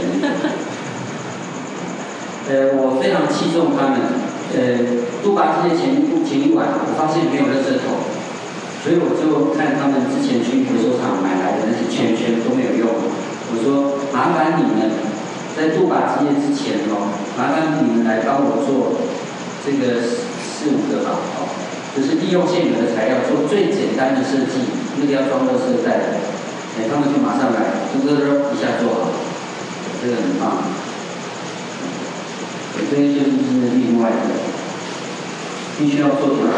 呃，我非常器重他们。呃，杜巴之夜前一前一晚，我发现没有垃圾桶，所以我就看他们之前去回收厂买来的那些圈圈都没有用。我说麻烦你们在杜巴之夜之前哦，麻烦你们来帮我做这个四五个吧，哦，就是利用现有的材料做最简单的设计，那个要装垃圾袋的，哎，他们就马上来，噔噔噔一下做好，这个很棒。这个就是另外的，必须要做一些宣传。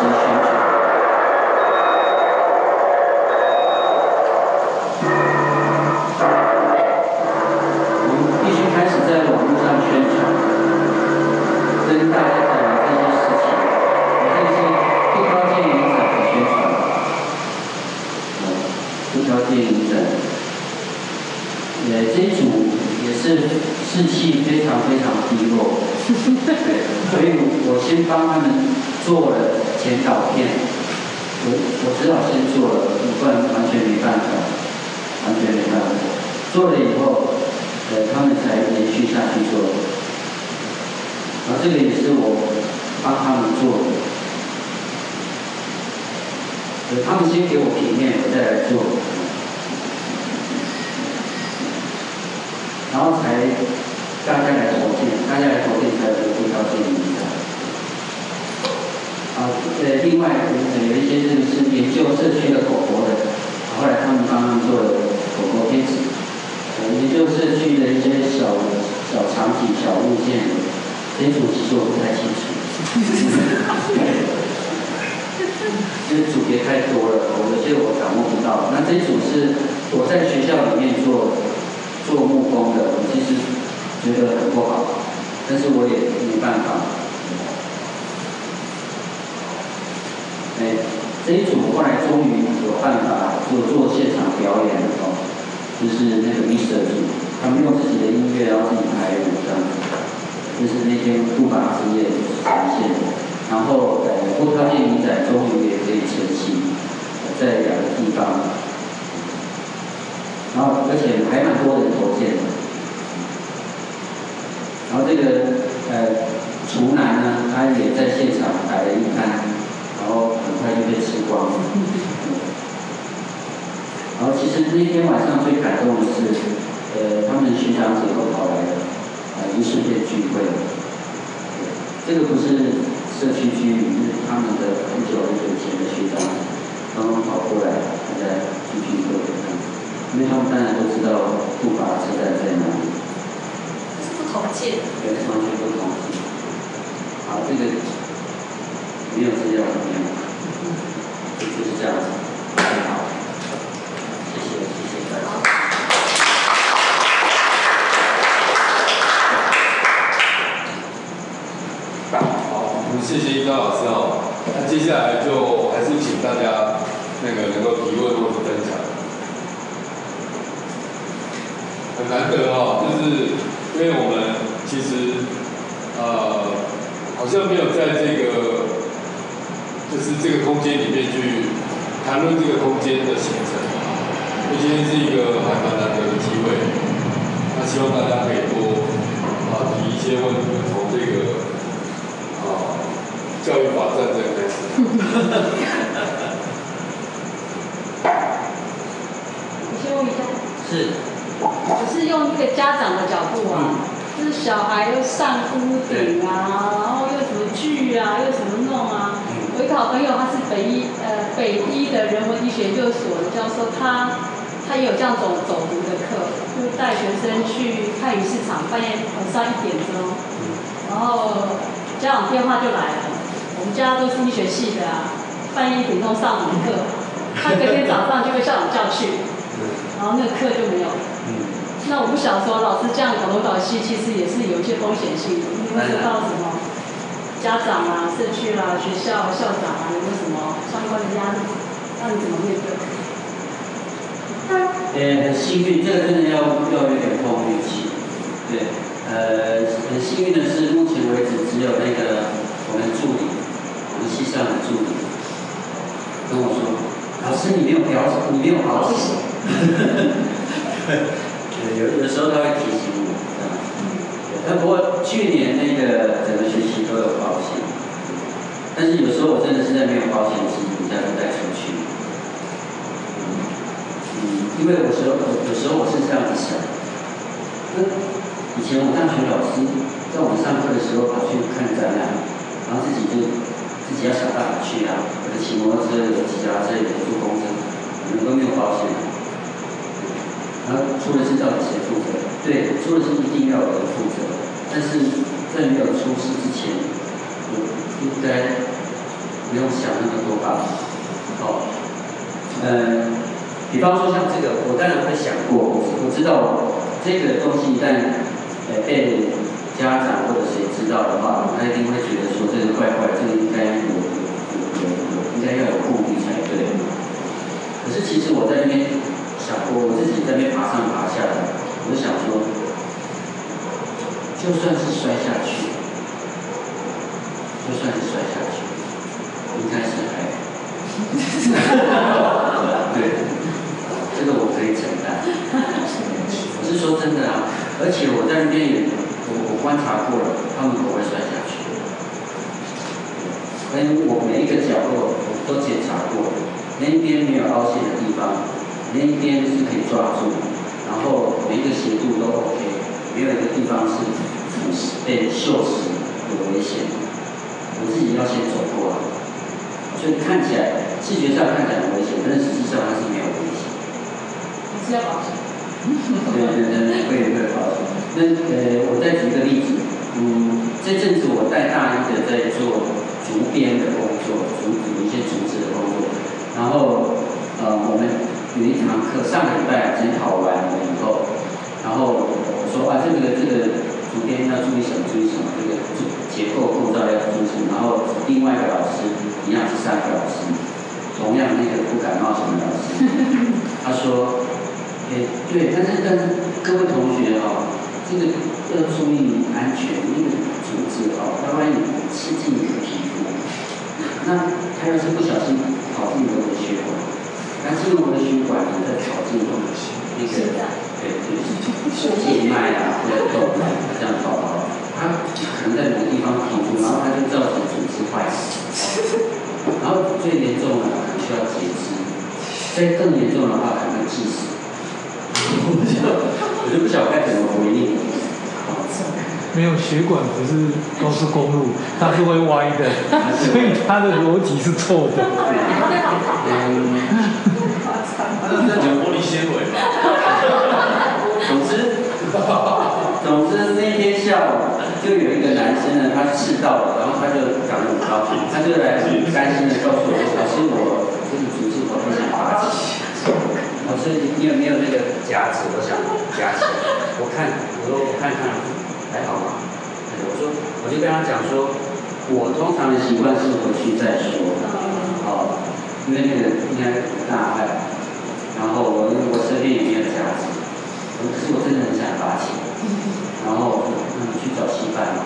我们必须开始在网络上宣传，跟大家讲这些事情。我这是不挑建影展的宣传，呃，不挑建影展。呃，这一组也是士气非常非常低落，对，所以我先帮他们做了前导片，我我只好先做了，不然完全没办法，完全没办法。做了以后，呃，他们才延续下去做。然后这个也是我帮他们做的，他们先给我平面，我再来做。然后才大家来投件，大家来投件才有不挑建影展。啊，呃，另外有一些这个是研究社区的狗狗的，后来他们帮他们做了狗狗贴纸，呃，研究社区的一些小小场景、小物件，这一组其实我不太清楚，因为组别太多了，我有些我掌握不到。那这一组是我在学校里面做。做木工的，我其实觉得很不好，但是我也没办法。哎，这一组后来终于有办法做做现场表演了哦，就是那个 Mr 组，他们用自己的音乐，然后自己排舞这样子，就是那天不拔之夜呈现，然后呃，不挑建影展终于也可以成型，在两个地方。然后而且还蛮多人投件的。然后这个呃厨男呢，他也在现场摆了一摊，然后很快就被吃光了。然后其实那天晚上最感动的是，呃，他们巡长姐都跑来了，呃，一瞬间聚会。这个不是社区居民，是他们的很久很久以前的学长，刚刚跑过来，大家聚聚会这样子。因为他们当然都知道步伐车站在哪里，这是不同届的。对，完全不同。好，这个没有资料没有？就是这样子，很好。谢谢，谢谢大家。好，我们谢谢一高老师哦。那接下来就还是请大家那个能够提问或者分享。很难得哦，就是因为我们其实呃好像没有在这个就是这个空间里面去谈论这个空间的形成，所以今天是一个还蛮难得的机会。那希望大家可以多啊提一些问题，从这个啊教育法战争开始。我先问一下，是，我是用一个家长的角度啊，就是小孩又上屋顶啊，然后又什么锯啊，又怎么弄啊。我一个好朋友，他是北医呃北医的人文医学研究所的教授，他他也有这样走走读的课，就是带学生去看鱼市场，半夜晚上一点钟，然后家长电话就来了，我们家都是医学系的啊，半夜一点钟上什么课？他隔天早上就被校长叫去，然后那个课就没有了。嗯，那我不想说，老师这样搞东搞西，其实也是有一些风险性的。你会知道什么？家长啊、社区啊、学校校长啊，有没有什么相关的压力？那你怎么面对？呃，很幸运，这个真的要要有点碰运气。对，呃，很幸运的是，目前为止只有那个我们助理，我们系上的助理跟我说，老师你没有表，你没有保险。对，有有时候他会提醒我，这样。那不过去年那个整个学期都有保险，但是有时候我真的是在没有保险的情况下就带出去。嗯，因为有时候有时候我是这样子想，以前我大学老师在我们上课的时候跑去看展览，然后自己就自己要想办法去啊，或者骑摩托车，骑脚踏车，有的坐公车，我们都没有保险。然后出了事到底谁负责？对，出了事一定要有人负责，但是在没有出事之前，我应该不用想那么多吧？哦，嗯，比方说像这个，我当然会想过，我知道这个东西一旦呃被家长或者谁知道的话，他一定会觉得说这个怪怪，这个应该有有有有应该要有顾虑才对。可是其实我在那边想过，我自己在那边爬上爬下来，我想说，就算是摔下去，就算是摔下去，应该是还。对，这个我可以承担。我是说真的啊，而且我在那边也，我我观察过了，他们不会摔下去。因为我每一个角落我都检查过，那一边没有凹陷的地方，那一边是可以抓住，然后每一个斜度都 OK，没有一个地方是腐蚀被锈蚀有危险。我自己要先走过来，所以看起来视觉上看起来很危险，但是实际上它是没有危险。你是要保险？对对对，会会保险。那呃，我再举一个例子，嗯，这阵子我带大一的在做竹编的工作，竹有一些竹子的工作，然后呃，我们有一堂课，上个礼拜检讨完了以后，然后我说啊，这个这个竹编要注意什么，注意什么，这个结构构造要注意什么，然后另外一个老师一样是三个老师，同样那个不感冒什么？老师，他说。哎，对，但是但是各位同学哦，这个要注意安全，那个竹子哦，它万一刺进你的皮肤，那它要是不小心跑进我的血管，但是我们的血管，它的条件就不行。那个，对，就静脉啊，或者动脉，这样宝宝，它可能在某个地方停住，然后它就造成组织坏死。然后最严重的可能需要截肢，再更严重的话可能致死。我不知道，我就不晓得该怎么回应。没有血管不是高速公路，它是会歪的，所以它的逻辑是错的。嗯，那讲玻璃纤维吧。总之，总之那天下午就有一个男生呢，他试到了，然后他就讲得很高兴，他就来很担心的告诉我，老师我这个组织我很想拔起，老师你有没有那个夹子？我想夹起来，我看我说我看看还好吗？我说我就跟他讲说，我通常的习惯是回去再说，哦，因为那个应该大概，然后我我身边也没有夹子。可是我真的很想拔起，然后去找稀饭嘛，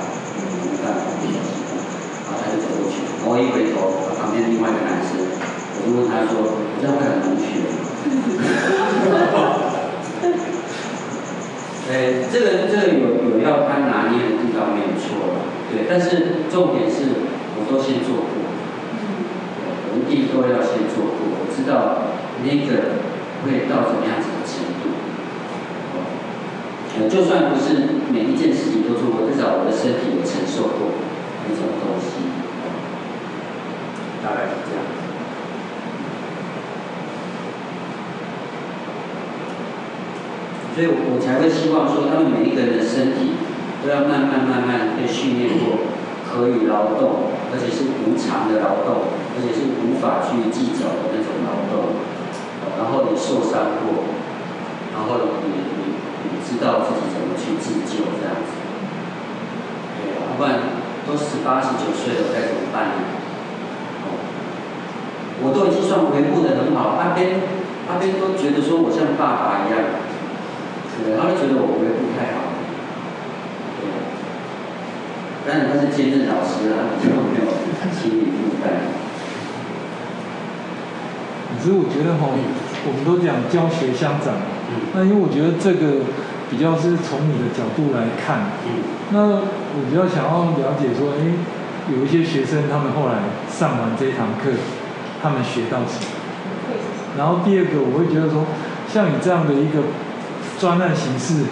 没办法去找稀饭，然后他就走过去，我一回头，旁边另外一个男生，我就问他说：“我这样会很冷血？”哎，这个这个有有要他拿捏的地方没有错，对，但是重点是我都先做过，我一定都要先做过，我知道那个会到什么样子的程度。呃就算不是每一件事情都做过，至少我的身体有承受过那种东西，大概是这样。所以我才会希望说，他们每一个人的身体都要慢慢慢慢被训练过，可以劳动，而且是无偿的劳动，而且是无法去计较的那种劳动，然后你受伤过，然后你你你。知道自己怎么去自救这样子，对啊，不然都十八十九岁了，该怎么办呢？哦，我都已经算维护的很好，阿边阿边都觉得说我像爸爸一样，对，他都觉得我维护太好，对啊，当然他是兼任老师啊，就没有心理负担。可是我觉得哈，我们都讲教学相长，那因为我觉得这个。比较是从你的角度来看，那我比较想要了解说，哎，有一些学生他们后来上完这一堂课，他们学到什么？然后第二个，我会觉得说，像你这样的一个专案形式，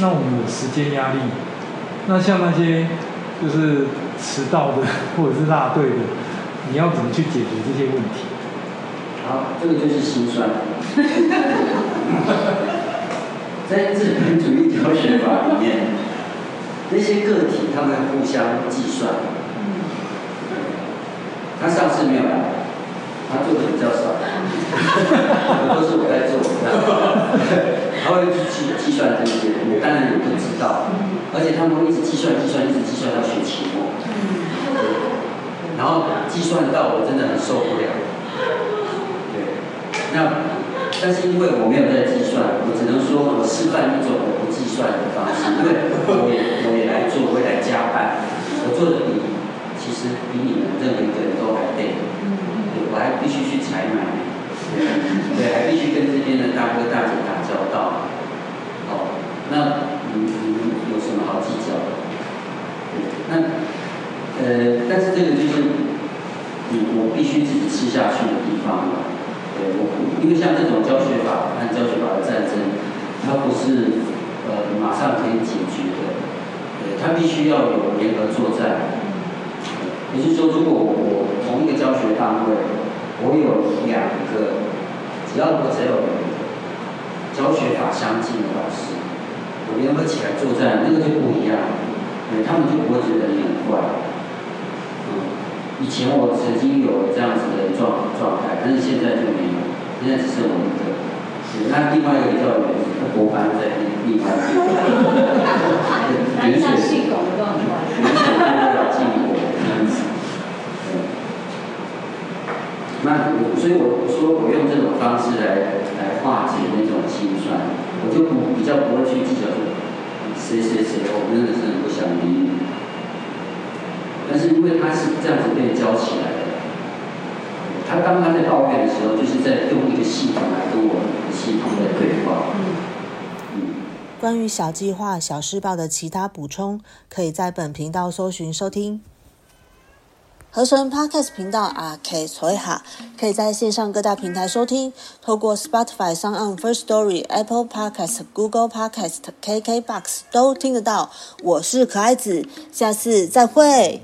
那我们有时间压力，那像那些就是迟到的或者是落队的，你要怎么去解决这些问题？好，这个就是心酸。在资本主义教学法里面，那些个体他们互相计算。他上次没有来，他做的比较少，都是我在做。他会去计计算这些，我当然也不知道。而且他们会一直计算、计算、一直计算到学期末。然后计算到我真的很受不了。那。但是因为我没有在计算，我只能说我示范一种我不计算的方式，因为我也我也来做，我也来加班，我做的比其实比你们任何一个人都还累，对，我还必须去采买，对，还必须跟这边的大哥大姐打交道，哦，那你你有什么好计较的？对，那呃，但是这个就是你我必须自己吃下去的地方。因为像这种教学法和教学法的战争，它不是呃马上可以解决的，呃，它必须要有联合作战。也就是说，如果我同一个教学单位，我有两个，只要我只要有教学法相近的老师，我联合起来作战，那个就不一样，对，他们就不会觉得你很怪。以前我曾经有这样子的状状态，但是现在就没有，现在只是我一个。那另外一个叫国班在另外一边。南下系统的状态。南下都要进我这子。那我所以我说我用这种方式来来化解那种心酸，我就不比较不会去计较说谁谁谁，我真的是不想理你。但是因为他是这样子被教起来的，他当他在抱怨的时候，就是在用一个系统来跟我系统的对话。嗯。关于小计划、小试报的其他补充，可以在本频道搜寻收听。合成 Podcast 频道啊，K 所以哈，可以在线上各大平台收听，透过 Spotify、s o n First Story、Apple Podcast、Google Podcast、KKBox 都听得到。我是可爱子，下次再会。